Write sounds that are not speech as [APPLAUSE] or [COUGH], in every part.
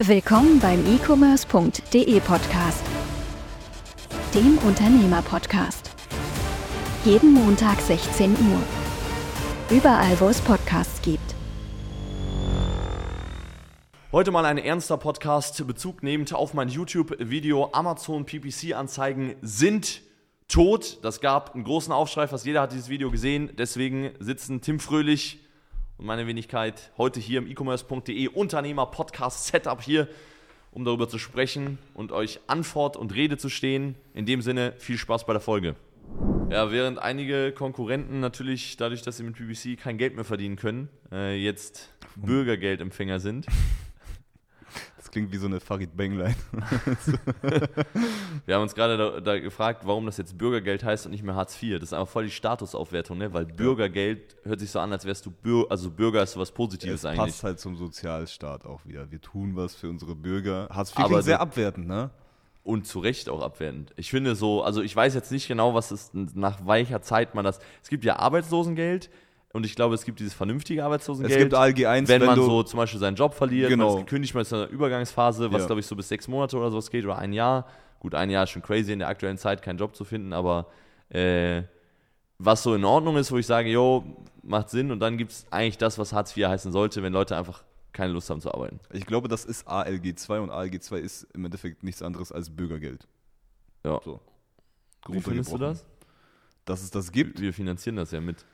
Willkommen beim e-commerce.de Podcast, dem Unternehmer-Podcast. Jeden Montag 16 Uhr. Überall, wo es Podcasts gibt. Heute mal ein ernster Podcast, Bezug nehmend auf mein YouTube-Video. Amazon PPC-Anzeigen sind tot. Das gab einen großen Aufschrei, fast jeder hat dieses Video gesehen. Deswegen sitzen Tim Fröhlich und meine Wenigkeit heute hier im e-commerce.de Unternehmer-Podcast-Setup hier, um darüber zu sprechen und euch Antwort und Rede zu stehen. In dem Sinne, viel Spaß bei der Folge. Ja, während einige Konkurrenten natürlich dadurch, dass sie mit PPC kein Geld mehr verdienen können, äh, jetzt Bürgergeldempfänger sind, Das klingt wie so eine Farid Bangline. Wir haben uns gerade da, da gefragt, warum das jetzt Bürgergeld heißt und nicht mehr Hartz IV. Das ist einfach voll die Statusaufwertung, ne? Weil Bürgergeld hört sich so an, als wärst du Bür also Bürger ist sowas Positives Es eigentlich. passt halt zum Sozialstaat auch wieder. Wir tun was für unsere Bürger. Hartz IV Aber klingt sehr abwertend, ne? Und zu Recht auch abwertend. Ich finde so, also ich weiß jetzt nicht genau, was ist nach welcher Zeit man das. Es gibt ja Arbeitslosengeld und ich glaube, es gibt dieses vernünftige Arbeitslosengeld. Es gibt ALG 1, wenn, wenn man so zum Beispiel seinen Job verliert, Genau. man ist gekündigt, man ist in einer Übergangsphase, was Ja. glaube ich so bis sechs Monate oder sowas geht oder ein Jahr. Gut, ein Jahr ist schon crazy in der aktuellen Zeit, keinen Job zu finden, aber äh, was so in Ordnung ist, wo ich sage, jo, macht Sinn und dann gibt es eigentlich das, was Hartz IV heißen sollte, wenn Leute einfach keine Lust haben zu arbeiten. Ich glaube, das ist ALG 2 und ALG 2 ist im Endeffekt nichts anderes als Bürgergeld. Ja. So. Wie findest du das? Dass es das gibt. Wir finanzieren das ja mit.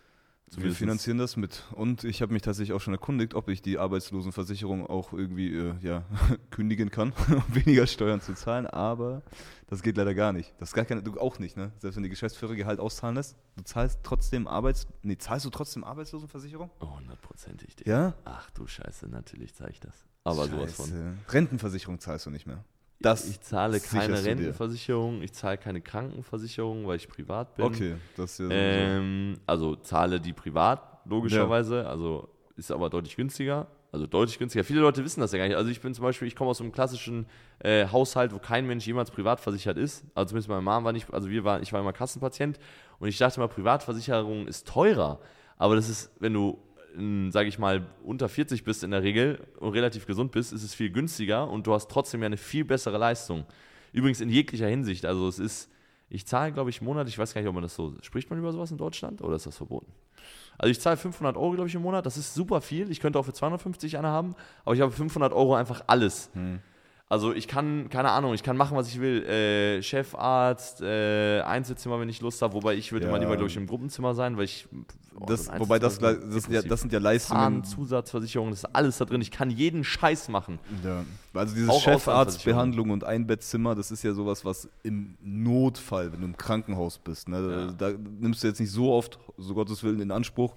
Wir Zumindest- finanzieren das mit. Und ich habe mich tatsächlich auch schon erkundigt, ob ich die Arbeitslosenversicherung auch irgendwie äh, ja, [LAUGHS] kündigen kann, [LAUGHS] um weniger Steuern zu zahlen. Aber das geht leider gar nicht. Das gar keine, du auch nicht, ne? Selbst wenn die Geschäftsführer Gehalt auszahlen lässt, du zahlst trotzdem Arbeits, nee, zahlst du trotzdem Arbeitslosenversicherung? Oh, hundertprozentig. Ja? Ach du Scheiße, natürlich zeige ich das. Aber sowas von. Scheiße. Rentenversicherung zahlst du nicht mehr. Das ich zahle keine. Rentenversicherung, ich zahle keine Krankenversicherung, weil ich privat bin. Okay, das ist ja Ähm, also zahle die privat, logischerweise. Also ist aber deutlich günstiger. Also deutlich günstiger. Viele Leute wissen das ja gar nicht. Also ich bin zum Beispiel, ich komme aus einem klassischen äh, Haushalt, wo kein Mensch jemals privat versichert ist. Also zumindest meine Mom war nicht, also wir waren, ich war immer Kassenpatient und ich dachte mal, Privatversicherung ist teurer. Aber das ist, wenn du, sage ich mal, unter 40 bist in der Regel und relativ gesund bist, ist es viel günstiger und du hast trotzdem ja eine viel bessere Leistung. Übrigens in jeglicher Hinsicht. Also es ist, ich zahle, glaube ich, monatlich, ich weiß gar nicht, ob man das so, spricht man über sowas in Deutschland oder ist das verboten? Also ich zahle 500 Euro, glaube ich, im Monat. Das ist super viel. Ich könnte auch für 250 eine haben, aber ich habe 500 Euro einfach alles. Also ich kann, keine Ahnung, ich kann machen, was ich will. Äh, Chefarzt, äh, Einzelzimmer, wenn ich Lust habe. Wobei ich würde Ja. immer lieber, glaube ich, im Gruppenzimmer sein, weil ich... oh, das, ein wobei das, das, sind ja, das sind ja Leistungen. Zahn, Zusatzversicherung, das ist alles da drin. Ich kann jeden Scheiß machen. Ja. Also dieses Auch Chefarztbehandlung und Einbettzimmer, das ist ja sowas, was im Notfall, wenn du im Krankenhaus bist, ne, da, da nimmst du jetzt nicht so oft, so Gottes Willen, in Anspruch,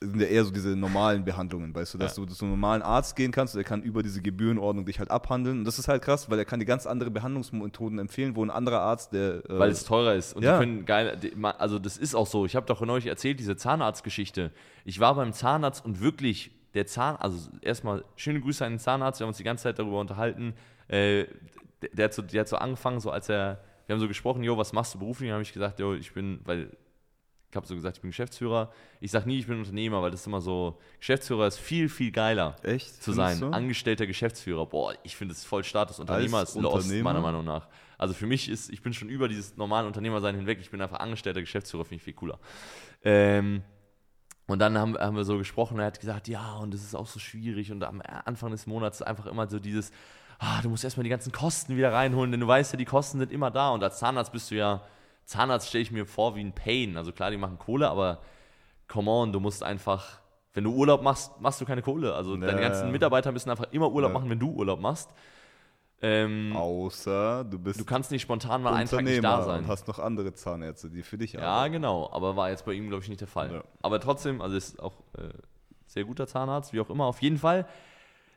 sind ja eher so diese normalen Behandlungen, weißt du, dass Ja. du zu einem normalen Arzt gehen kannst, der kann über diese Gebührenordnung dich halt abhandeln und das ist halt krass, weil er kann dir ganz andere Behandlungsmethoden empfehlen, wo ein anderer Arzt, der äh, Weil es teurer ist. Und Ja. die können geil, also das ist auch so. Ich habe doch neulich erzählt, diese Zahnarztgeschichte. Ich war beim Zahnarzt und wirklich, der Zahn, also erstmal schöne Grüße an den Zahnarzt, wir haben uns die ganze Zeit darüber unterhalten. Äh, der, der, hat so, der hat so angefangen, so als er, wir haben so gesprochen, jo, was machst du beruflich? Dann habe ich gesagt, jo, ich bin, weil ich habe so gesagt, ich bin Geschäftsführer. Ich sage nie, ich bin Unternehmer, weil das ist immer so, Geschäftsführer ist viel, viel geiler echt zu sein. du? Angestellter Geschäftsführer. Boah, ich finde es voll Status. Unternehmer Als ist lost, meiner Meinung nach. Also für mich ist, ich bin schon über dieses normale Unternehmersein hinweg. Ich bin einfach angestellter Geschäftsführer, finde ich viel cooler. Ähm, und dann haben, haben wir so gesprochen, er hat gesagt, ja, und das ist auch so schwierig. Und am Anfang des Monats ist einfach immer so dieses, ah, du musst erstmal die ganzen Kosten wieder reinholen, denn du weißt ja, die Kosten sind immer da. Und als Zahnarzt bist du ja, Zahnarzt stelle ich mir vor wie ein Pain. Also klar, die machen Kohle, aber come on, du musst einfach, wenn du Urlaub machst, machst du keine Kohle. Also deine Ja, ganzen ja. Mitarbeiter müssen einfach immer Urlaub Ja. machen, wenn du Urlaub machst. Ähm, Außer du bist du kannst nicht spontan mal einen Tag nicht da sein. und hast noch andere Zahnärzte, die für dich Ja, arbeiten. genau, aber war jetzt bei ihm, glaube ich, nicht der Fall. Ja. Aber trotzdem, also ist auch äh, sehr guter Zahnarzt, wie auch immer. Auf jeden Fall,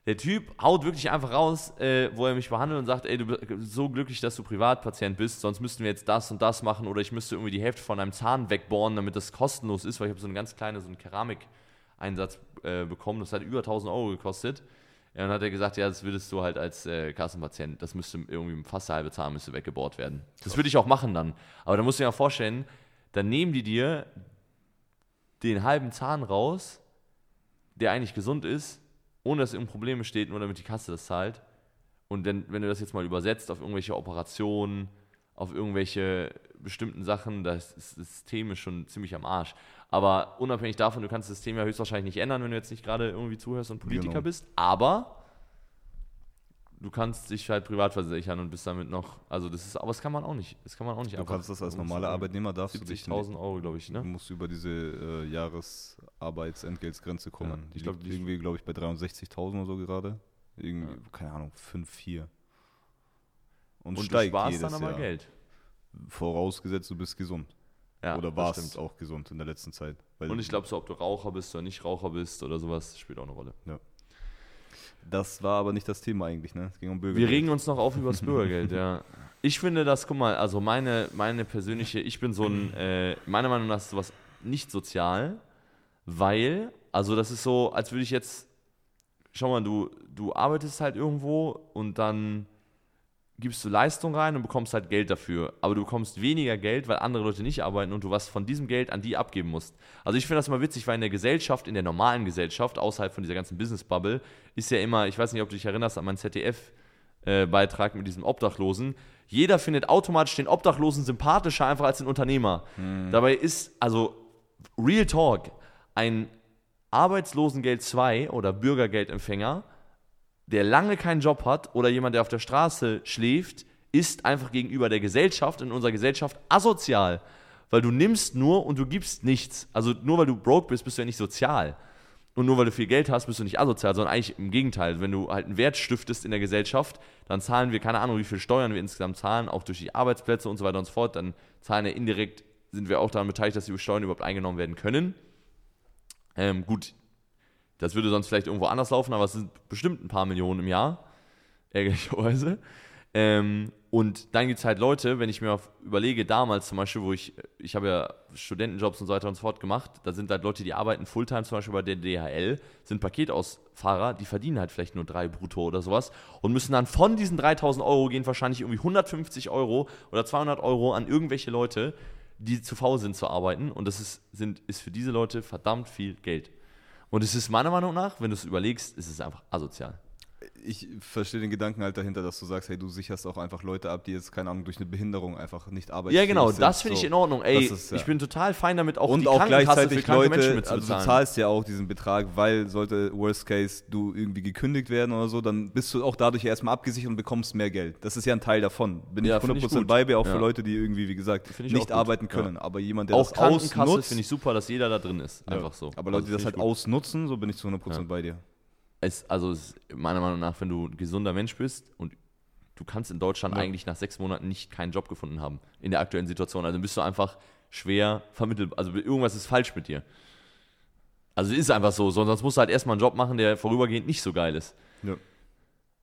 der Typ haut wirklich einfach raus, äh, wo er mich behandelt und sagt, ey, du bist so glücklich, dass du Privatpatient bist, sonst müssten wir jetzt das und das machen oder ich müsste irgendwie die Hälfte von einem Zahn wegbohren, damit das kostenlos ist, weil ich habe so eine ganz kleine, so einen Keramikeinsatz äh, bekommen, das hat über 1000 Euro gekostet. Ja, dann hat er gesagt, ja, das würdest du halt als äh, Kassenpatient, das müsste irgendwie fast der halbe Zahn müsste weggebohrt werden. Das würde ich auch machen dann. Aber da musst du dir ja vorstellen, dann nehmen die dir den halben Zahn raus, der eigentlich gesund ist, ohne dass irgendein Problem besteht, nur damit die Kasse das zahlt. und wenn, wenn du das jetzt mal übersetzt auf irgendwelche Operationen, auf irgendwelche bestimmten Sachen, das, das System ist schon ziemlich am Arsch. Aber unabhängig davon, du kannst das System ja höchstwahrscheinlich nicht ändern, wenn du jetzt nicht gerade irgendwie zuhörst und Politiker Genau. bist. Aber du kannst dich halt privat versichern und bist damit noch, also das ist, aber das kann man auch nicht, das kann man auch nicht Du kannst das als normaler Arbeitnehmer, darfst du dich 70.000 Euro, glaube ich, Du ne? musst über diese äh, Jahresarbeitsentgeltsgrenze kommen. Ja, ich glaub, liegt die- irgendwie, glaube ich, bei 63.000 oder so gerade. Irgendwie, Ja. keine Ahnung, 5, 4. Und, Und du steigt sparst jedes dann aber Jahr. Geld. Vorausgesetzt, du bist gesund. Ja, oder warst auch gesund in der letzten Zeit. Und ich glaube, so ob du Raucher bist oder nicht Raucher bist oder sowas, spielt auch eine Rolle. Das war aber nicht das Thema eigentlich, ne? Es ging um Wir Bürgergeld. regen uns noch auf über das Bürgergeld, ja. Ich finde das, guck mal, also meine, meine persönliche, ich bin so ein, äh, meiner Meinung nach ist sowas nicht sozial, weil, also das ist so, als würde ich jetzt, schau mal, du, du arbeitest halt irgendwo und dann gibst du Leistung rein und bekommst halt Geld dafür. Aber du bekommst weniger Geld, weil andere Leute nicht arbeiten und du was von diesem Geld an die abgeben musst. Also ich finde das mal witzig, weil in der Gesellschaft, in der normalen Gesellschaft, außerhalb von dieser ganzen Business-Bubble, ist ja immer, ich weiß nicht, ob du dich erinnerst an meinen ZDF-Beitrag mit diesem Obdachlosen. Jeder findet automatisch den Obdachlosen sympathischer einfach als den Unternehmer. Dabei ist, also Real Talk, ein Arbeitslosengeld 2 oder Bürgergeldempfänger der lange keinen Job hat oder jemand, der auf der Straße schläft, ist einfach gegenüber der Gesellschaft, in unserer Gesellschaft, asozial. Weil du nimmst nur und du gibst nichts. Also nur weil du broke bist, bist du ja nicht sozial. Und nur weil du viel Geld hast, bist du nicht asozial, sondern eigentlich im Gegenteil. Wenn du halt einen Wert stiftest in der Gesellschaft, dann zahlen wir, keine Ahnung, wie viel Steuern wir insgesamt zahlen, auch durch die Arbeitsplätze und so weiter und so fort. Dann zahlen ja indirekt, sind wir auch daran beteiligt, dass die Steuern überhaupt eingenommen werden können. Ähm, gut, das würde sonst vielleicht irgendwo anders laufen, aber es sind bestimmt ein paar Millionen im Jahr, [LAUGHS] ärgerlicherweise. Ähm, und dann gibt es halt Leute, wenn ich mir überlege, damals zum Beispiel, wo ich, ich habe ja Studentenjobs und so weiter und so fort gemacht, da sind halt Leute, die arbeiten Fulltime zum Beispiel bei der DHL, sind Paketausfahrer, die verdienen halt vielleicht nur drei brutto oder sowas und müssen dann von diesen 3000 Euro gehen wahrscheinlich irgendwie 150 Euro oder 200 Euro an irgendwelche Leute, die zu faul sind zu arbeiten und das ist, sind, ist für diese Leute verdammt viel Geld. Und es ist meiner Meinung nach, wenn du es überlegst, ist es einfach asozial. Ich verstehe den Gedanken halt dahinter, dass du sagst, hey, du sicherst auch einfach Leute ab, die jetzt, keine Ahnung, durch eine Behinderung einfach nicht arbeiten. Ja, genau, das finde ich in Ordnung. Ey, ist, ja. ich bin total fein damit, auch und die auch gleichzeitig Leute, also du zahlst ja auch diesen Betrag, weil sollte Worst Case du irgendwie gekündigt werden oder so, dann bist du auch dadurch erstmal abgesichert und bekommst mehr Geld. Das ist ja ein Teil davon. Bin Ja, ich find ich 100% gut. bei mir, auch Ja. für Leute, die irgendwie, wie gesagt, ich nicht arbeiten können. Aber jemand, der auch das ausnutzt, finde ich super, dass jeder da drin ist. Einfach so. Aber Leute, die das halt ich ausnutzen, so bin ich zu 100% Ja. bei dir. Es, also es, meiner Meinung nach, wenn du ein gesunder Mensch bist und du kannst in Deutschland Ja. eigentlich nach sechs Monaten nicht keinen Job gefunden haben in der aktuellen Situation. Also bist du einfach schwer vermittelt. Also irgendwas ist falsch mit dir. Also es ist einfach so, sonst musst du halt erstmal einen Job machen, der vorübergehend nicht so geil ist. Ja.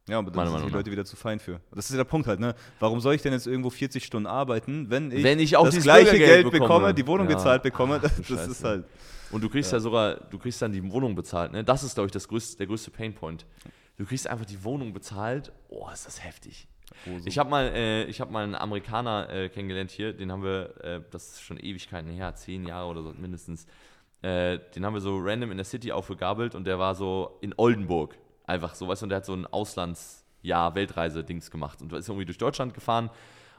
Ja, aber Meiner da sind Meinung die. Leute wieder zu fein für. Das ist ja der Punkt halt, ne? Warum soll ich denn jetzt irgendwo 40 Stunden arbeiten, wenn ich, Wenn ich auch das gleiche Geld bekomme, bekomme? die Wohnung Ja. gezahlt bekomme? Ach, Das, Scheiße. ist halt. Und du kriegst ja, sogar, du kriegst dann die Wohnung bezahlt, ne? Das ist, glaube ich, das größte, der größte Painpoint. Du kriegst einfach die Wohnung bezahlt. Oh, ist das heftig. Oh, so. Ich habe mal, äh, ich hab mal einen Amerikaner äh, kennengelernt hier, den haben wir, äh, das ist schon Ewigkeiten her, zehn Jahre oder so mindestens. Äh, den haben wir so random in der City aufgegabelt und der war so in Oldenburg. Einfach so, weißt du, und der hat so ein Auslandsjahr, Weltreise-Dings gemacht und ist irgendwie durch Deutschland gefahren.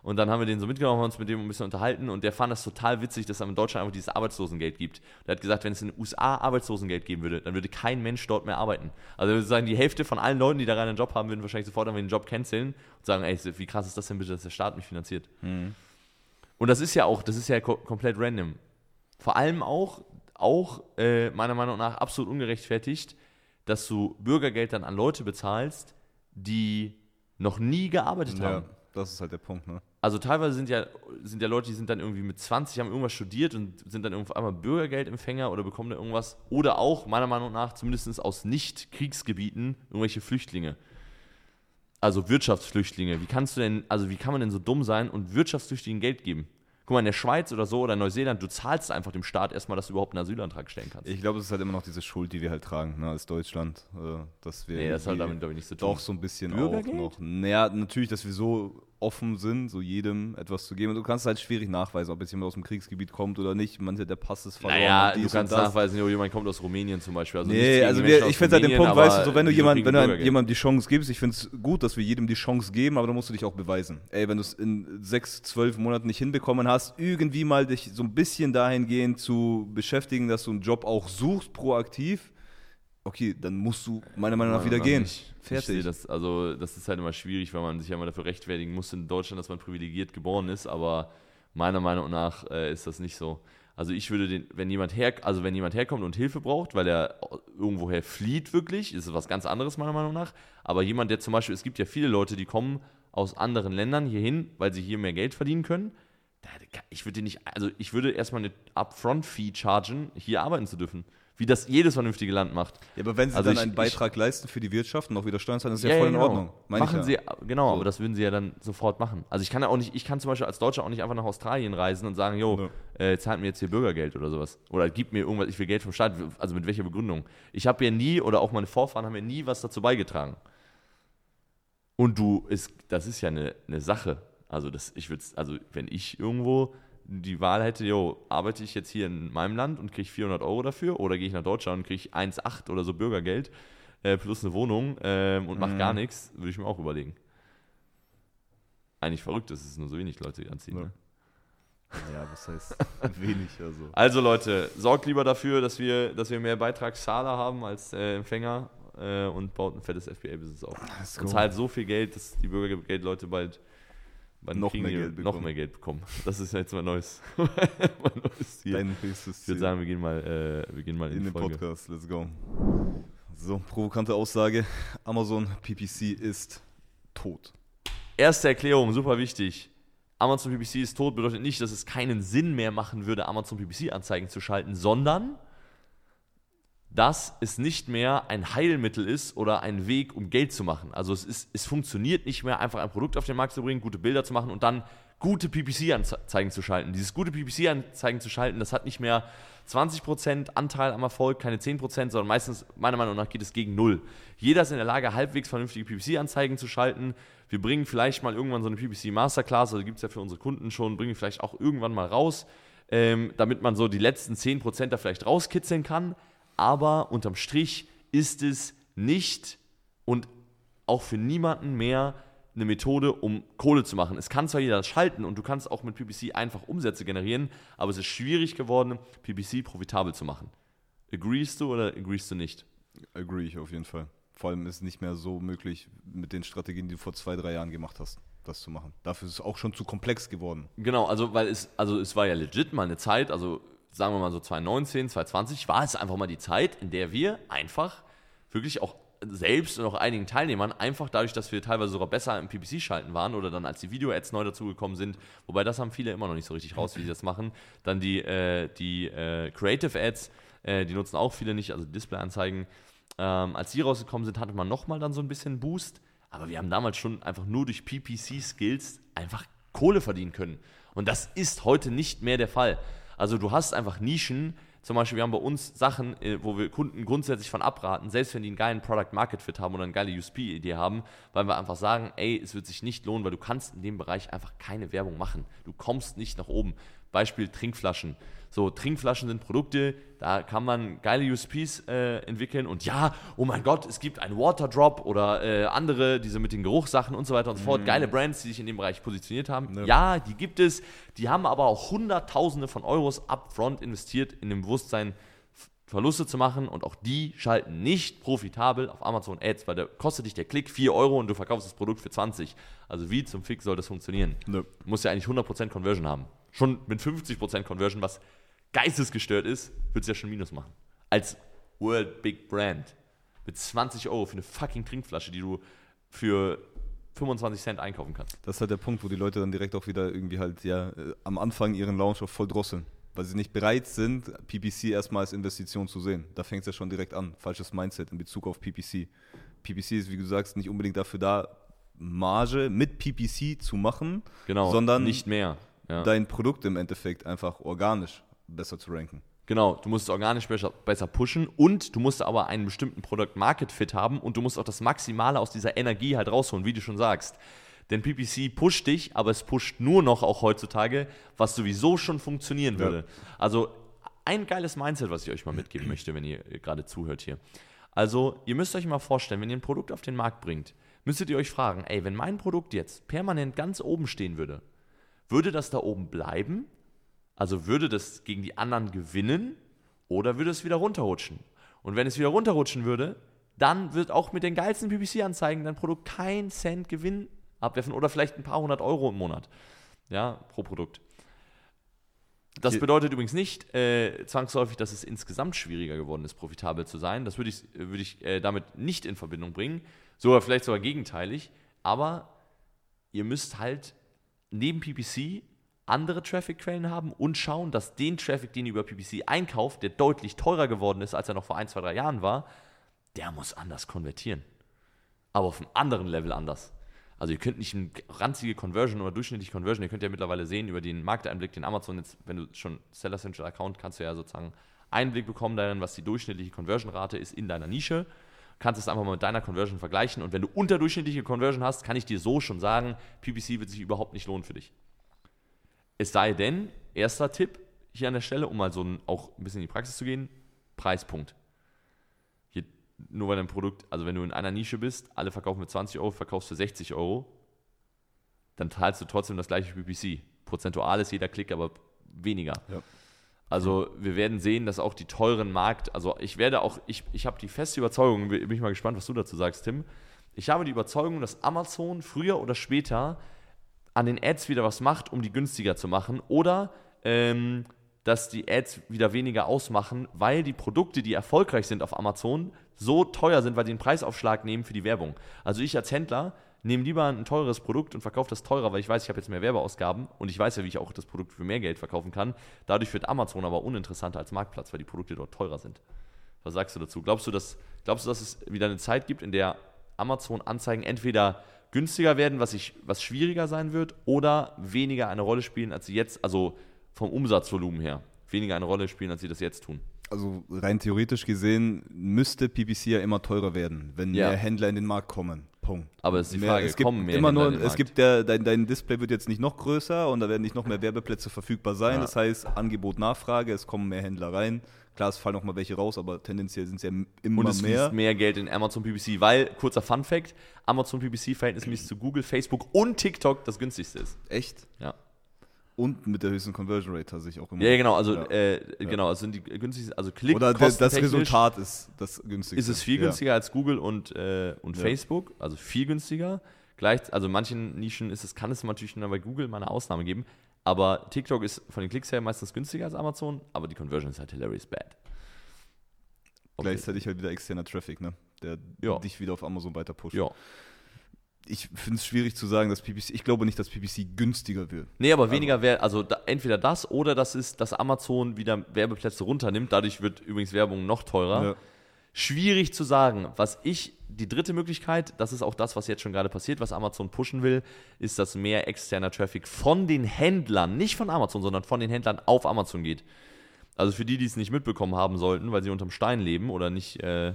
Und dann haben wir den so mitgenommen, haben uns mit dem ein bisschen unterhalten und der fand das total witzig, dass es in Deutschland einfach dieses Arbeitslosengeld gibt. Der hat gesagt, wenn es in den USA Arbeitslosengeld geben würde, dann würde kein Mensch dort mehr arbeiten. Also würde sagen, die Hälfte von allen Leuten, die da rein einen Job haben, würden wahrscheinlich sofort einfach den Job canceln und sagen, ey, wie krass ist das denn bitte, dass der Staat mich finanziert. Und das ist ja auch, das ist ja ko komplett random. Vor allem auch, auch äh, meiner Meinung nach absolut ungerechtfertigt, dass du Bürgergeld dann an Leute bezahlst, die noch nie gearbeitet Ja, haben. das ist halt der Punkt, ne? Also teilweise sind ja, sind ja Leute, die sind dann irgendwie mit 20, haben irgendwas studiert und sind dann irgendwann einmal Bürgergeldempfänger oder bekommen da irgendwas. Oder auch, meiner Meinung nach, zumindest aus Nicht-Kriegsgebieten, irgendwelche Flüchtlinge. Also Wirtschaftsflüchtlinge. Wie kannst du denn, also wie kann man denn so dumm sein und Wirtschaftsflüchtlingen Geld geben? Guck mal, in der Schweiz oder so oder Neuseeland, du zahlst einfach dem Staat erstmal, dass du überhaupt einen Asylantrag stellen kannst. Ich glaube, es ist halt immer noch diese Schuld, die wir halt tragen, ne, als Deutschland, äh, dass wir nee, das hat damit, glaube ich, nichts zu tun. doch so ein bisschen auch noch. Naja, natürlich, dass wir so offen sind, so jedem etwas zu geben. Und du kannst halt schwierig nachweisen, ob jetzt jemand aus dem Kriegsgebiet kommt oder nicht. Manche, der Pass ist verloren. Naja, du kannst nachweisen, jo, jemand kommt aus Rumänien zum Beispiel. Also Nee, also wir, ich finde halt den Punkt, weißt du, so wenn du jemand, wenn du Bürgergeld? jemandem die Chance gibst, ich finde es gut, dass wir jedem die Chance geben, aber dann musst du dich auch beweisen. Ey, wenn du es in sechs, zwölf Monaten nicht hinbekommen hast, irgendwie mal dich so ein bisschen dahingehend zu beschäftigen, dass du einen Job auch suchst, proaktiv, okay, dann musst du meiner Meinung nach wieder gehen. nicht. Ich Fertig. sehe das, also das ist halt immer schwierig, weil man sich ja immer dafür rechtfertigen muss in Deutschland, dass man privilegiert geboren ist, aber meiner Meinung nach äh, ist das nicht so. Also ich würde den, wenn jemand her, also wenn jemand herkommt und Hilfe braucht, weil er irgendwoher flieht wirklich, ist es was ganz anderes meiner Meinung nach. Aber jemand, der zum Beispiel, es gibt ja viele Leute, die kommen aus anderen Ländern hierhin, weil sie hier mehr Geld verdienen können. Ich würde nicht, also ich würde erstmal eine Upfront-Fee chargen, hier arbeiten zu dürfen. Wie das jedes vernünftige Land macht. Ja, aber wenn sie Also dann ich- einen ich- Betrag leisten für die Wirtschaft und auch wieder Steuern zahlen, ist ja, voll in genau. Ordnung. Meine machen ich sie, ja. genau, So. aber das würden sie ja dann sofort machen. Also ich kann ja auch nicht, ich kann zum Beispiel als Deutscher auch nicht einfach nach Australien reisen und sagen, jo, äh, zahlt mir jetzt hier Bürgergeld oder sowas. Oder gib mir irgendwas, ich will Geld vom Staat. Also mit welcher Begründung? Ich habe ja nie, oder auch meine Vorfahren haben ja nie was dazu beigetragen. Und du, ist, das ist ja eine, eine Sache. Also das, ich würde, also wenn ich irgendwo die Wahl hätte, jo, arbeite ich jetzt hier in meinem Land und kriege 400 Euro dafür oder gehe ich nach Deutschland und kriege 1,8 oder so Bürgergeld äh, plus eine Wohnung ähm, und mache Mhm. gar nichts, würde ich mir auch überlegen. Eigentlich verrückt, dass es nur so wenig Leute anziehen. Ja. Ne? Ja, was heißt [LAUGHS] wenig, also. Also Leute, sorgt lieber dafür, dass wir, dass wir mehr Beitragszahler haben als äh, Empfänger äh, und baut ein fettes FBA-Business auf. Und zahlt so viel Geld, dass die Bürgergeldleute bald Noch mehr Geld noch bekommen. mehr Geld bekommen. Das ist jetzt mein neues, [LAUGHS] mein neues Ziel. Dein höchstes ich Ziel. würde sagen, wir gehen mal, äh, wir gehen mal in, in den Folge. Podcast. Let's go. So, provokante Aussage. Amazon PPC ist tot. Erste Erklärung, super wichtig. Amazon PPC ist tot, bedeutet nicht, dass es keinen Sinn mehr machen würde, Amazon PPC-Anzeigen zu schalten, sondern dass es nicht mehr ein Heilmittel ist oder ein Weg, um Geld zu machen. Also es, ist, es funktioniert nicht mehr, einfach ein Produkt auf den Markt zu bringen, gute Bilder zu machen und dann gute PPC-Anzeigen zu schalten. Dieses gute PPC-Anzeigen zu schalten, das hat nicht mehr 20% Anteil am Erfolg, keine 10%, sondern meistens, meiner Meinung nach, geht es gegen Null. Jeder ist in der Lage, halbwegs vernünftige PPC-Anzeigen zu schalten. Wir bringen vielleicht mal irgendwann so eine PPC Masterclass, also gibt es ja für unsere Kunden schon, bringen vielleicht auch irgendwann mal raus, ähm, damit man so die letzten 10% da vielleicht rauskitzeln kann. Aber unterm Strich ist es nicht und auch für niemanden mehr eine Methode, um Kohle zu machen. Es kann zwar jeder schalten und du kannst auch mit PPC einfach Umsätze generieren, aber es ist schwierig geworden, PPC profitabel zu machen. Agreest du oder agreest du nicht? Agree ich auf jeden Fall. Vor allem ist es nicht mehr so möglich, mit den Strategien, die du vor zwei, drei Jahren gemacht hast, das zu machen. Dafür ist es auch schon zu komplex geworden. Genau, also weil es, also es war ja legit mal eine Zeit, also sagen wir mal so 2019, 2020, war es einfach mal die Zeit, in der wir einfach wirklich auch selbst und auch einigen Teilnehmern einfach dadurch, dass wir teilweise sogar besser im PPC-Schalten waren oder dann als die Video-Ads neu dazugekommen sind, wobei das haben viele immer noch nicht so richtig raus, wie sie das machen, dann die, äh, die äh, Creative-Ads, äh, die nutzen auch viele nicht, also Display-Anzeigen, ähm, als die rausgekommen sind, hatte man nochmal dann so ein bisschen Boost, aber wir haben damals schon einfach nur durch PPC-Skills einfach Kohle verdienen können. Und das ist heute nicht mehr der Fall. Also du hast einfach Nischen, zum Beispiel, wir haben bei uns Sachen, äh, wo wir Kunden grundsätzlich von abraten, selbst wenn die einen geilen Product Market Fit haben oder eine geile USP-Idee haben, weil wir einfach sagen, ey, es wird sich nicht lohnen, weil du kannst in dem Bereich einfach keine Werbung machen. Du kommst nicht nach oben. Beispiel Trinkflaschen. So, Trinkflaschen sind Produkte, da kann man geile USPs äh, entwickeln und ja, oh mein Gott, es gibt einen Waterdrop oder äh, andere, diese mit den Geruchssachen und so weiter und so fort, geile Brands, die sich in dem Bereich positioniert haben. Ja. Ja, die gibt es, die haben aber auch Hunderttausende von Euros upfront investiert in dem Bewusstsein, Verluste zu machen und auch die schalten nicht profitabel auf Amazon Ads, weil da kostet dich der Klick 4 Euro und du verkaufst das Produkt für 20. Also wie zum Fick soll das funktionieren? Nö. Du musst ja eigentlich 100% Conversion haben. Schon mit 50% Conversion, was geistesgestört ist, wird es ja schon Minus machen. Als World Big Brand. Mit 20 Euro für eine fucking Trinkflasche, die du für 25 Cent einkaufen kannst. Das ist halt der Punkt, wo die Leute dann direkt auch wieder irgendwie halt, ja, äh, am Anfang ihren Launch auch voll drosseln. Weil sie nicht bereit sind, PPC erstmal als Investition zu sehen. Da fängt es ja schon direkt an. Falsches Mindset in Bezug auf PPC. PPC ist, wie du sagst, nicht unbedingt dafür da, Marge mit PPC zu machen, Genau, sondern nicht mehr. Ja. dein Produkt im Endeffekt einfach organisch besser zu ranken. Genau, du musst es organisch besser, besser pushen und du musst aber einen bestimmten Product Market Fit haben und du musst auch das Maximale aus dieser Energie halt rausholen, wie du schon sagst. Denn PPC pusht dich, aber es pusht nur noch auch heutzutage, was sowieso schon funktionieren würde. Also ein geiles Mindset, was ich euch mal mitgeben möchte, wenn ihr gerade zuhört hier. Also ihr müsst euch mal vorstellen, wenn ihr ein Produkt auf den Markt bringt, müsstet ihr euch fragen, ey, wenn mein Produkt jetzt permanent ganz oben stehen würde, würde das da oben bleiben? Also würde das gegen die anderen gewinnen oder würde es wieder runterrutschen? Und wenn es wieder runterrutschen würde, dann wird auch mit den geilsten PPC-Anzeigen dein Produkt kein Cent Gewinn abwerfen oder vielleicht ein paar hundert Euro im Monat. Ja, pro Produkt. Das bedeutet übrigens nicht äh, zwangsläufig, dass es insgesamt schwieriger geworden ist, profitabel zu sein. Das würde ich, würd ich äh, damit nicht in Verbindung bringen. Sogar vielleicht sogar gegenteilig. Aber ihr müsst halt neben PPC andere Traffic-Quellen haben und schauen, dass den Traffic, den ihr über PPC einkauft, der deutlich teurer geworden ist, als er noch vor ein, zwei, drei Jahren war, der muss anders konvertieren. Aber auf einem anderen Level anders. Also ihr könnt nicht eine ranzige Conversion oder durchschnittliche Conversion, ihr könnt ja mittlerweile sehen über den Markteinblick, den Amazon jetzt, wenn du schon Seller Central Account, kannst du ja sozusagen Einblick bekommen darin, was die durchschnittliche Conversion-Rate ist in deiner Nische. Kannst es einfach mal mit deiner Conversion vergleichen und wenn du unterdurchschnittliche Conversion hast, kann ich dir so schon sagen, PPC wird sich überhaupt nicht lohnen für dich. Es sei denn, erster Tipp hier an der Stelle, um mal so ein, auch ein bisschen in die Praxis zu gehen, Preispunkt. Hier, nur weil dein Produkt, also wenn du in einer Nische bist, alle verkaufen mit 20 Euro, verkaufst für 60 Euro, dann zahlst du trotzdem das gleiche PPC. Prozentual ist jeder Klick aber weniger. Ja. Also wir werden sehen, dass auch die teuren Markt, also ich werde auch, ich, ich habe die feste Überzeugung, bin ich mal gespannt, was du dazu sagst, Tim. Ich habe die Überzeugung, dass Amazon früher oder später an den Ads wieder was macht, um die günstiger zu machen oder ähm, dass die Ads wieder weniger ausmachen, weil die Produkte, die erfolgreich sind auf Amazon, so teuer sind, weil die einen Preisaufschlag nehmen für die Werbung. Also ich als Händler nehme lieber ein teures Produkt und verkaufe das teurer, weil ich weiß, ich habe jetzt mehr Werbeausgaben und ich weiß ja, wie ich auch das Produkt für mehr Geld verkaufen kann. Dadurch wird Amazon aber uninteressanter als Marktplatz, weil die Produkte dort teurer sind. Was sagst du dazu? Glaubst du, dass, glaubst du, dass es wieder eine Zeit gibt, in der Amazon-Anzeigen entweder günstiger werden, was, ich, was schwieriger sein wird, oder weniger eine Rolle spielen, als sie jetzt, also vom Umsatzvolumen her, weniger eine Rolle spielen, als sie das jetzt tun. Also rein theoretisch gesehen müsste PPC ja immer teurer werden, wenn Ja. mehr Händler in den Markt kommen. Punkt. Aber es ist die Mehr- Frage, es gibt kommen mehr immer nur, es gibt der, dein, dein Display wird jetzt nicht noch größer und da werden nicht noch mehr Werbeplätze verfügbar sein. Ja. Das heißt, Angebot, Nachfrage, es kommen mehr Händler rein. Klar, es fallen noch mal welche raus, aber tendenziell sind es ja immer Und es mehr. mehr Geld in Amazon PPC, weil, kurzer Fun Fact, Amazon PPC verhältnismäßig zu Google, Facebook und TikTok das günstigste ist. Echt? Ja. Und mit der höchsten Conversion Rate tatsächlich auch immer. Ja, genau, also Ja. äh, genau, also sind die günstigsten, also Klick Oder der, das Resultat ist das günstigste. ist es viel Ja. günstiger als Google und, äh, und Ja. Facebook, also viel günstiger. Gleich, also manchen Nischen ist es, kann es natürlich nur bei Google mal eine Ausnahme geben, aber TikTok ist von den Klicks her meistens günstiger als Amazon, aber die Conversion ist halt hilarious bad. Okay. Gleichzeitig halt wieder externer Traffic, ne? Der Ja. dich wieder auf Amazon weiter pusht. Ja. Ich finde es schwierig zu sagen, dass PPC, ich glaube nicht, dass PPC günstiger wird. Nee, aber weniger wäre, also da, entweder das oder das ist, dass Amazon wieder Werbeplätze runternimmt. Dadurch wird übrigens Werbung noch teurer. Ja. Schwierig zu sagen. Was ich, die dritte Möglichkeit, das ist auch das, was jetzt schon gerade passiert, was Amazon pushen will, ist, dass mehr externer Traffic von den Händlern, nicht von Amazon, sondern von den Händlern auf Amazon geht. Also für die, die es nicht mitbekommen haben sollten, weil sie unterm Stein leben oder nicht äh,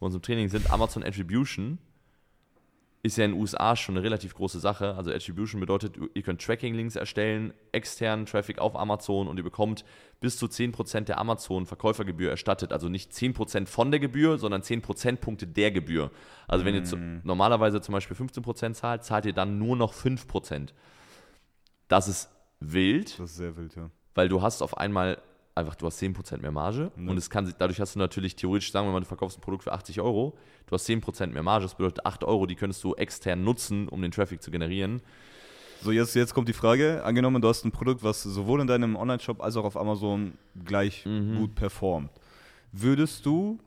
bei uns im Training sind, Amazon Attribution ist ja in den USA schon eine relativ große Sache. Also Attribution bedeutet, ihr könnt Tracking-Links erstellen, externen Traffic auf Amazon und ihr bekommt bis zu 10% der Amazon-Verkäufergebühr erstattet. Also nicht 10% von der Gebühr, sondern 10 Prozentpunkte der Gebühr. Also wenn ihr zu, normalerweise zum Beispiel 15% zahlt, zahlt ihr dann nur noch 5%. Das ist wild Das ist sehr wild, ja. weil du hast auf einmal einfach, du hast 10% mehr Marge und es kann, sich- dadurch hast du natürlich theoretisch, sagen wir mal, du verkaufst ein Produkt für 80 Euro, du hast 10% mehr Marge, das bedeutet 8 Euro, die könntest du extern nutzen, um den Traffic zu generieren. So, jetzt, jetzt kommt die Frage. Angenommen, du hast ein Produkt, was sowohl in deinem Online-Shop als auch auf Amazon gleich Mhm. gut performt. Würdest du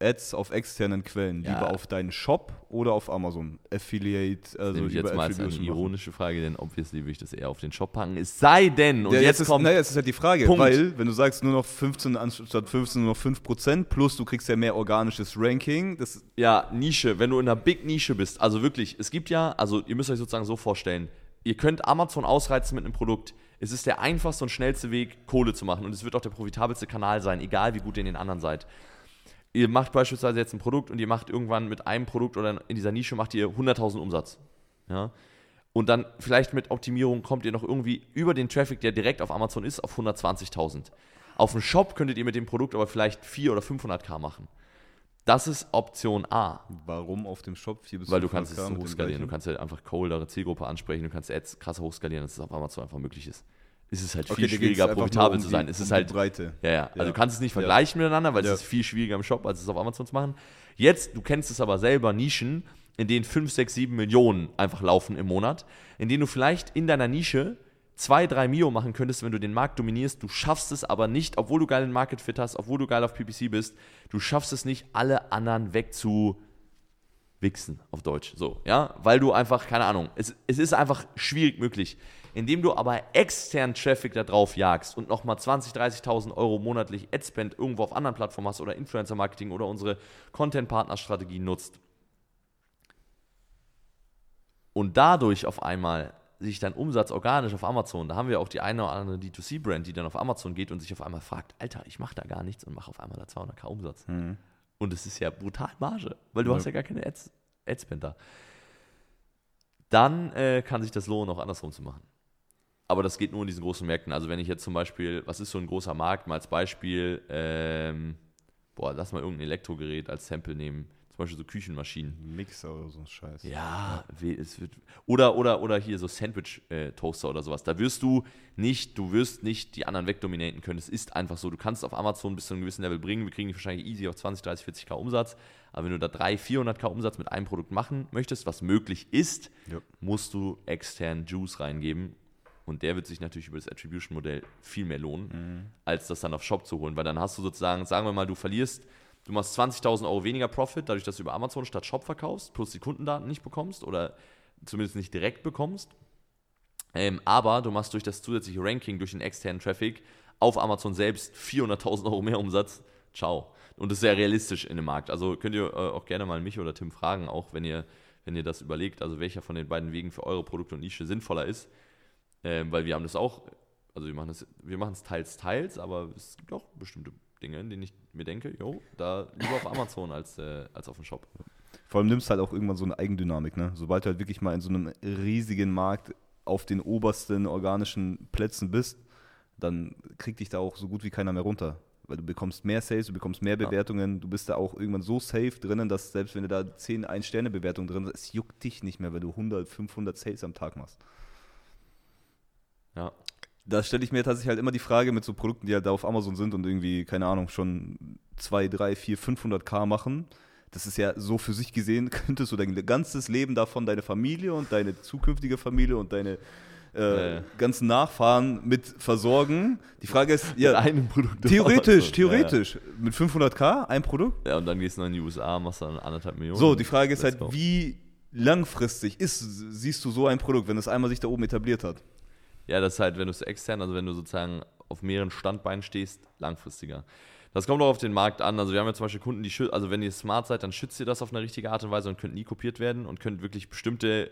Ads auf externen Quellen Ja. lieber auf deinen Shop oder auf Amazon? Affiliate, also Nehme ich jetzt mal als eine ironische Frage, denn obviously würde ich das eher auf den Shop packen. Es sei denn, und Ja, jetzt, ist, kommt, naja, jetzt ist halt die Frage, Punkt. weil wenn du sagst nur noch 15 anstatt 15 nur noch 5% plus du kriegst ja mehr organisches Ranking, das ja, Nische, wenn du in einer Big Nische bist, also wirklich, es gibt ja, also ihr müsst euch sozusagen so vorstellen, ihr könnt Amazon ausreizen mit einem Produkt. Es ist der einfachste und schnellste Weg, Kohle zu machen und es wird auch der profitabelste Kanal sein, egal wie gut ihr in den anderen seid. Ihr macht beispielsweise jetzt ein Produkt und ihr macht irgendwann mit einem Produkt oder in dieser Nische macht ihr 100.000 Umsatz. Ja? Und dann vielleicht mit Optimierung kommt ihr noch irgendwie über den Traffic, der direkt auf Amazon ist, auf 120.000. Auf dem Shop könntet ihr mit dem Produkt aber vielleicht 4 oder 500k machen. Das ist Option A. Warum auf dem Shop 4 bis Weil du kannst es 500K so mit dem hochskalieren. Du kannst halt einfach coldere Zielgruppe ansprechen, du kannst Ads krass hochskalieren, dass es auf Amazon einfach möglich ist. Es ist halt Okay, viel schwieriger, profitabel um zu die- sein. Es um ist die halt Breite. ja, ja. Also Ja. du kannst es nicht Ja. vergleichen miteinander, weil Ja. es ist viel schwieriger im Shop, als es auf Amazon zu machen. Jetzt, du kennst es aber selber, Nischen, in denen 5, 6, 7 Millionen einfach laufen im Monat, in denen du vielleicht in deiner Nische 2, 3 Mio machen könntest, wenn du den Markt dominierst. Du schaffst es aber nicht, obwohl du geilen Market Fit hast, obwohl du geil auf PPC bist, du schaffst es nicht, alle anderen wegzu wichsen auf Deutsch. So, ja, weil du einfach, keine Ahnung, es, es ist einfach schwierig möglich. Indem du aber externen Traffic da drauf jagst und nochmal 20.000, 30.000 Euro monatlich Adspend irgendwo auf anderen Plattformen hast oder Influencer-Marketing oder unsere Content-Partner-Strategie nutzt und dadurch auf einmal sich dein Umsatz organisch auf Amazon, da haben wir auch die eine oder andere D2C-Brand, die dann auf Amazon geht und sich auf einmal fragt, Alter, ich mache da gar nichts und mache auf einmal da 200k Umsatz. Und es ist ja brutal Marge, weil du Ja. hast ja gar keine Ads, Adspend da. Dann äh, kann sich das lohnen, auch andersrum zu machen. Aber das geht nur in diesen großen Märkten. Also wenn ich jetzt zum Beispiel, was ist so ein großer Markt, mal als Beispiel, ähm, boah, lass mal irgendein Elektrogerät als Sample nehmen. Zum Beispiel so Küchenmaschinen. Mixer oder so ein Scheiß. Ja, es wird, oder, oder, oder hier so Sandwich-Toaster oder sowas. Da wirst du nicht, du wirst nicht die anderen wegdominaten können. Es ist einfach so. Du kannst auf Amazon bis zu einem gewissen Level bringen. Wir kriegen die wahrscheinlich easy auf 20, 30, 40k Umsatz. Aber wenn du da 300, 400k Umsatz mit einem Produkt machen möchtest, was möglich ist, Ja. musst du extern Juice reingeben. Und der wird sich natürlich über das Attribution-Modell viel mehr lohnen, als das dann auf Shop zu holen. Weil dann hast du sozusagen, sagen wir mal, du verlierst, du machst 20.000 Euro weniger Profit, dadurch, dass du über Amazon statt Shop verkaufst, plus die Kundendaten nicht bekommst oder zumindest nicht direkt bekommst. Ähm, aber du machst durch das zusätzliche Ranking, durch den externen Traffic auf Amazon selbst 400.000 Euro mehr Umsatz. Ciao. Und das ist sehr realistisch in dem Markt. Also könnt ihr äh, auch gerne mal mich oder Tim fragen, auch wenn ihr, wenn ihr das überlegt, also welcher von den beiden Wegen für eure Produkte und Nische sinnvoller ist. Ähm, weil wir haben das auch, also wir machen das, wir machen es teils, teils, aber es gibt auch bestimmte Dinge, in denen ich mir denke, jo, da lieber auf Amazon als, äh, als auf dem Shop. Vor allem nimmst du halt auch irgendwann so eine Eigendynamik, ne? Sobald du halt wirklich mal in so einem riesigen Markt auf den obersten organischen Plätzen bist, dann kriegt dich da auch so gut wie keiner mehr runter. Weil du bekommst mehr Sales, du bekommst mehr Ja. Bewertungen, du bist da auch irgendwann so safe drinnen, dass selbst wenn du da 10 Ein-Sterne-Bewertungen drin hast, es juckt dich nicht mehr, weil du 100, 500 Sales am Tag machst. Ja. Da stelle ich mir tatsächlich halt immer die Frage mit so Produkten, die halt da auf Amazon sind und irgendwie, keine Ahnung, schon 2, 3, 4, 500k machen. Das ist ja so für sich gesehen, [LAUGHS] könntest du dein ganzes Leben davon, deine Familie und deine zukünftige Familie und deine äh, Ja. ganzen Nachfahren mit versorgen. Die Frage ist, ja, einem Produkt. theoretisch, Amazon. theoretisch, mit 500k ein Produkt? Ja, ja, und dann gehst du noch in die USA, machst dann anderthalb Millionen. So, die Frage ist halt, go. wie langfristig ist, siehst du so ein Produkt, wenn es einmal sich da oben etabliert hat? Ja, das ist halt, wenn du es extern, also wenn du sozusagen auf mehreren Standbeinen stehst, langfristiger. Das kommt auch auf den Markt an. Also wir haben ja zum Beispiel Kunden, die schü- also wenn ihr smart seid, dann schützt ihr das auf eine richtige Art und Weise und könnt nie kopiert werden und könnt wirklich bestimmte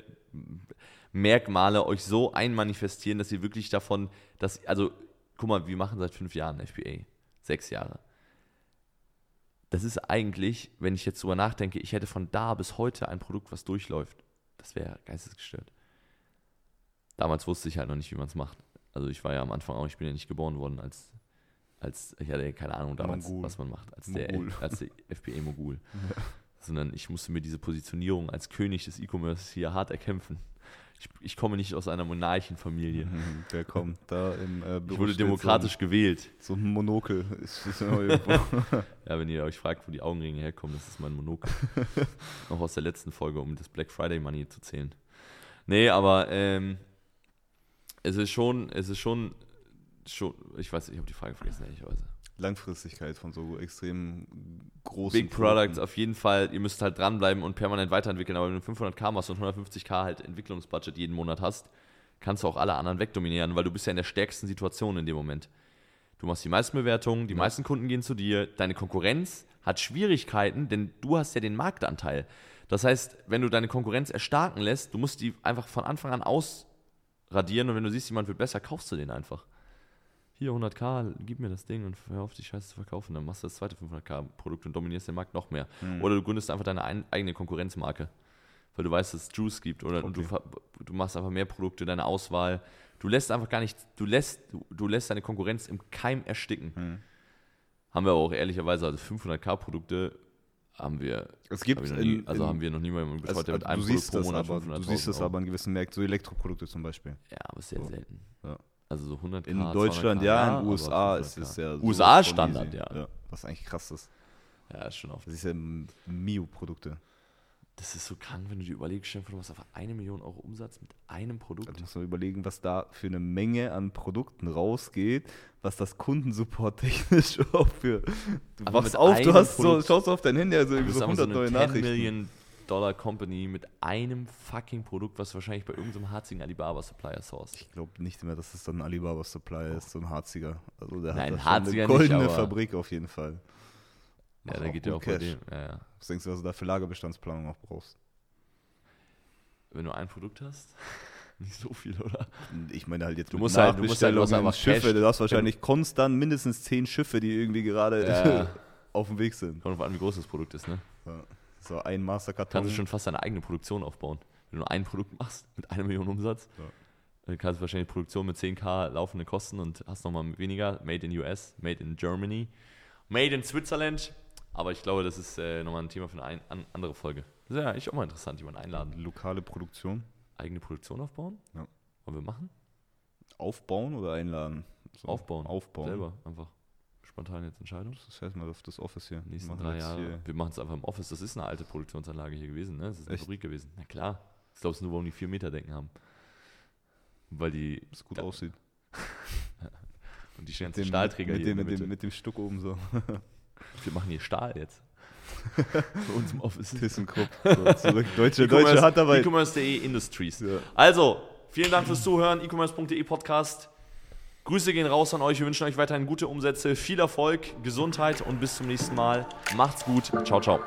Merkmale euch so einmanifestieren, dass ihr wirklich davon, dass, also guck mal, wir machen seit fünf Jahren FBA, sechs Jahre. Das ist eigentlich, wenn ich jetzt drüber nachdenke, ich hätte von da bis heute ein Produkt, was durchläuft. Das wäre geistesgestört. Damals wusste ich halt noch nicht, wie man es macht. Also ich war ja am Anfang auch, ich bin ja nicht geboren worden als, als ich hatte ja keine Ahnung damals, Mogul. was man macht, als der, Mogul. als der FBA-Mogul. [LAUGHS] Sondern ich musste mir diese Positionierung als König des E-Commerce hier hart erkämpfen. Ich, ich komme nicht aus einer Monarchenfamilie. Mhm, Wer kommt da im äh, Ich wurde demokratisch gewählt. So ein, so ein Monokel. [LAUGHS] Ja, wenn ihr euch fragt, wo die Augenringe herkommen, das ist mein Monokel. [LAUGHS] Noch aus der letzten Folge, um das Black Friday Money zu zählen. Nee, aber ähm, es ist schon, es ist schon, schon ich weiß, ich habe die Frage vergessen, ehrlicherweise. Langfristigkeit von so extrem großen Big Products auf jeden Fall, ihr müsst halt dranbleiben und permanent weiterentwickeln, aber wenn du 500k machst und 150k halt Entwicklungsbudget jeden Monat hast, kannst du auch alle anderen wegdominieren, weil du bist ja in der stärksten Situation in dem Moment. Du machst die meisten Bewertungen, die meisten Kunden gehen zu dir, deine Konkurrenz hat Schwierigkeiten, denn du hast ja den Marktanteil. Das heißt, wenn du deine Konkurrenz erstarken lässt, du musst die einfach von Anfang an ausradieren und wenn du siehst, jemand wird besser, kaufst du den einfach. Hier 100k, gib mir das Ding und hör auf, die Scheiße zu verkaufen. Dann machst du das zweite 500k Produkt und dominierst den Markt noch mehr. Oder du gründest einfach deine ein, eigene Konkurrenzmarke. weil du weißt, dass es Juice gibt oder okay. du, du machst einfach mehr Produkte, deine Auswahl. Du lässt einfach gar nicht, du lässt, du, du lässt deine Konkurrenz im Keim ersticken. Hm. Haben wir auch ehrlicherweise, also 500k-Produkte haben wir. Es gibt wir nie, in, also haben wir noch niemanden betreut, der mit einem Produkt pro Monat aber, Du siehst das aber in gewissen Märkten, so Elektroprodukte zum Beispiel. Ja, aber sehr so. selten. Ja. Also so 100 In Deutschland ja, in den USA ist es ja. USA Standard, ja. ja. Was eigentlich krass ist. Ja, ist schon oft. Das ist ja Mio-Produkte. Das ist so krank, wenn du dir überlegst, du machst einfach eine Million Euro Umsatz mit einem Produkt. Du musst mal überlegen, was da für eine Menge an Produkten rausgeht, was das Kundensupport technisch [LAUGHS] auch für. Du Aber wachst auf, du hast Produkt, so, schaust auf dein Handy, also irgendwie so 100 so neue Nachrichten. Million Dollar Company mit einem fucking Produkt, was wahrscheinlich bei irgendeinem harzigen Alibaba Supplier source. Ich glaube nicht mehr, dass es dann ein Alibaba Supplier oh. ist, so ein harziger. Also der Nein, hat harziger eine goldene nicht, Fabrik auf jeden Fall. Ja, da geht ja auch bei dem. Ja, ja. Was denkst du, was du da für Lagerbestandsplanung noch brauchst? Wenn du ein Produkt hast, [LAUGHS] nicht so viel, oder? Ich meine halt jetzt du musst halt, du musst halt einfach Schiffe, du hast wahrscheinlich konstant mindestens zehn Schiffe, die irgendwie gerade ja. [LAUGHS] auf dem Weg sind. Kommt auf an, wie groß das Produkt ist, ne? So ein Masterkarton. Kannst du schon fast deine eigene Produktion aufbauen. Wenn du nur ein Produkt machst mit einer Million Umsatz, ja. dann kannst du wahrscheinlich Produktion mit 10k laufende Kosten und hast nochmal weniger. Made in US, made in Germany, made in Switzerland. Aber ich glaube, das ist äh, nochmal ein Thema für eine ein, andere Folge. Das ist ja eigentlich auch mal interessant, jemanden einladen. Lokale Produktion. Eigene Produktion aufbauen? Ja. Wollen wir machen? Aufbauen oder einladen? So. Aufbauen. Aufbauen. Selber einfach. Spontan jetzt Entscheidung. Das heißt mal auf das Office hier. Nächsten drei Jahre. Wir machen es einfach im Office. Das ist eine alte Produktionsanlage hier gewesen, ne? Das ist eine Echt? Fabrik gewesen. Na klar. Ich glaube, es nur, warum die vier Meter Decken haben. Weil die. Das gut aussieht. [LAUGHS] Und die ganzen Stahlträger mit hier. Dem, mit, dem, mit dem Stuck oben so. [LAUGHS] Wir machen hier Stahl jetzt. [LAUGHS] Bei uns im Office. ThyssenKrupp. So, zurück. Deutsche, e deutsche Handarbeit. E-Commerce.de Industries. Ja. Also, vielen Dank fürs Zuhören. E-Commerce.de Podcast. Grüße gehen raus an euch. Wir wünschen euch weiterhin gute Umsätze, viel Erfolg, Gesundheit und bis zum nächsten Mal. Macht's gut. Ciao, ciao.